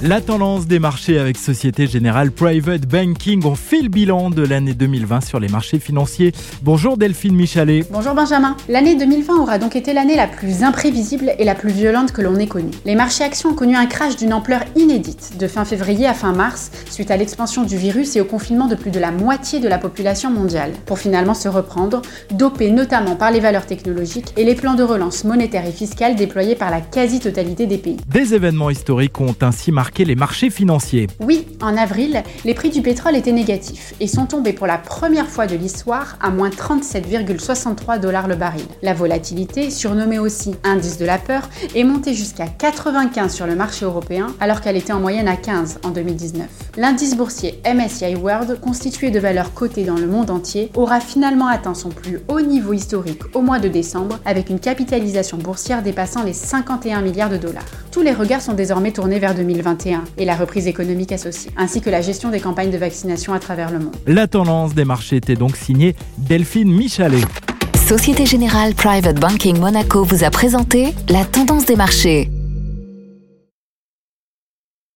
La tendance des marchés avec Société Générale Private Banking. On fait le bilan de l'année 2020 sur les marchés financiers. Bonjour Delphine Michalet. Bonjour Benjamin. L'année 2020 aura donc été l'année la plus imprévisible et la plus violente que l'on ait connue. Les marchés actions ont connu un crash d'une ampleur inédite de fin février à fin mars suite à l'expansion du virus et au confinement de plus de la moitié de la population mondiale, pour finalement se reprendre, dopé notamment par les valeurs technologiques et les plans de relance monétaire et fiscale déployés par la quasi-totalité des pays. Des événements historiques ont ainsi marqué les marchés financiers. Oui, en avril, les prix du pétrole étaient négatifs et sont tombés pour la première fois de l'histoire à moins 37,63 dollars le baril. La volatilité, surnommée aussi indice de la peur, est montée jusqu'à 95 sur le marché européen alors qu'elle était en moyenne à 15 en 2019. L'indice boursier MSCI World, constitué de valeurs cotées dans le monde entier, aura finalement atteint son plus haut niveau historique au mois de décembre avec une capitalisation boursière dépassant les 51 milliards de dollars. Tous les regards sont désormais tournés vers 2021 et la reprise économique associée, ainsi que la gestion des campagnes de vaccination à travers le monde. La tendance des marchés était donc signée Delphine Michalet. Société Générale Private Banking Monaco vous a présenté la tendance des marchés.